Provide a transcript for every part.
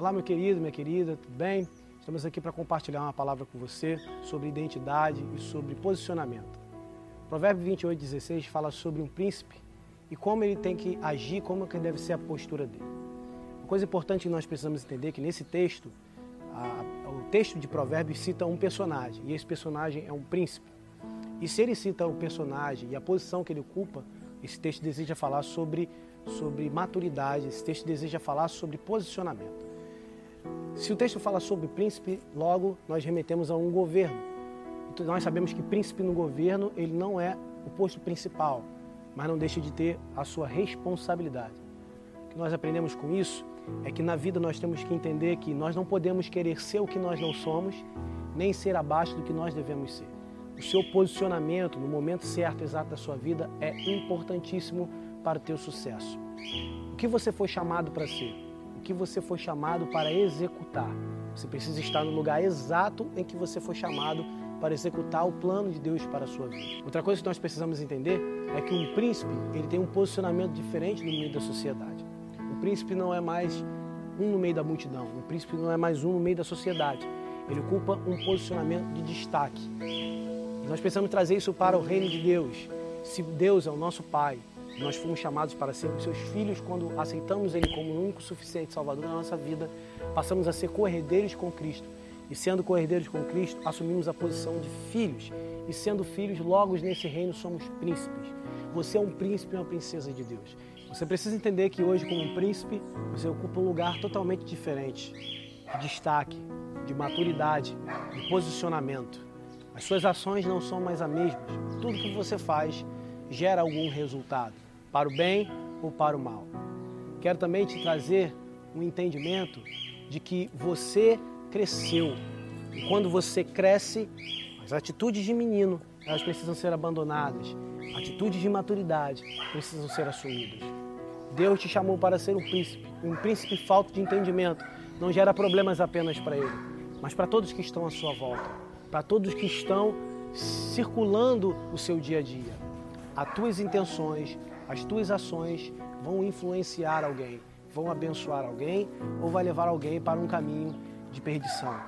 Olá, meu querido, minha querida, tudo bem? Estamos aqui para compartilhar uma palavra com você sobre identidade e sobre posicionamento. Provérbio 28, 16 fala sobre um príncipe e como ele tem que agir, como que deve ser a postura dele. Uma coisa importante que nós precisamos entender é que nesse texto, a, o texto de Provérbios cita um personagem e esse personagem é um príncipe. E se ele cita o personagem e a posição que ele ocupa, esse texto deseja falar sobre, sobre maturidade, esse texto deseja falar sobre posicionamento. Se o texto fala sobre príncipe, logo nós remetemos a um governo. Então, nós sabemos que príncipe no governo, ele não é o posto principal, mas não deixa de ter a sua responsabilidade. O que nós aprendemos com isso é que na vida nós temos que entender que nós não podemos querer ser o que nós não somos, nem ser abaixo do que nós devemos ser. O seu posicionamento no momento certo, exato da sua vida é importantíssimo para o teu sucesso. O que você foi chamado para ser? O que você foi chamado para executar? Você precisa estar no lugar exato em que você foi chamado para executar o plano de Deus para a sua vida. Outra coisa que nós precisamos entender é que um príncipe ele tem um posicionamento diferente no meio da sociedade. O príncipe não é mais um no meio da multidão, o príncipe não é mais um no meio da sociedade. Ele ocupa um posicionamento de destaque. Nós precisamos trazer isso para o reino de Deus. Se Deus é o nosso Pai, nós fomos chamados para sermos seus filhos quando aceitamos Ele como o único suficiente Salvador da nossa vida, passamos a ser corredeiros com Cristo. E sendo corredeiros com Cristo, assumimos a posição de filhos. E sendo filhos, logo nesse reino somos príncipes. Você é um príncipe e uma princesa de Deus. Você precisa entender que hoje, como um príncipe, você ocupa um lugar totalmente diferente de destaque, de maturidade, de posicionamento. As suas ações não são mais as mesmas. Tudo que você faz gera algum resultado, para o bem ou para o mal. Quero também te trazer um entendimento de que você cresceu. E quando você cresce, as atitudes de menino, elas precisam ser abandonadas. Atitudes de maturidade precisam ser assumidas. Deus te chamou para ser um príncipe. Um príncipe falto de entendimento não gera problemas apenas para ele, mas para todos que estão à sua volta para todos que estão circulando o seu dia a dia. As tuas intenções, as tuas ações vão influenciar alguém, vão abençoar alguém ou vai levar alguém para um caminho de perdição.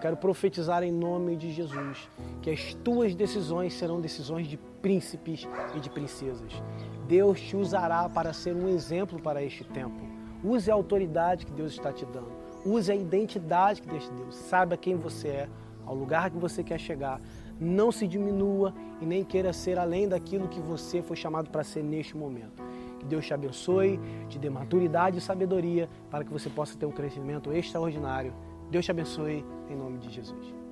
Quero profetizar em nome de Jesus que as tuas decisões serão decisões de príncipes e de princesas. Deus te usará para ser um exemplo para este tempo. Use a autoridade que Deus está te dando. Use a identidade que Deus te deu. Saiba quem você é ao lugar que você quer chegar. Não se diminua e nem queira ser além daquilo que você foi chamado para ser neste momento. Que Deus te abençoe, te dê maturidade e sabedoria para que você possa ter um crescimento extraordinário. Deus te abençoe em nome de Jesus.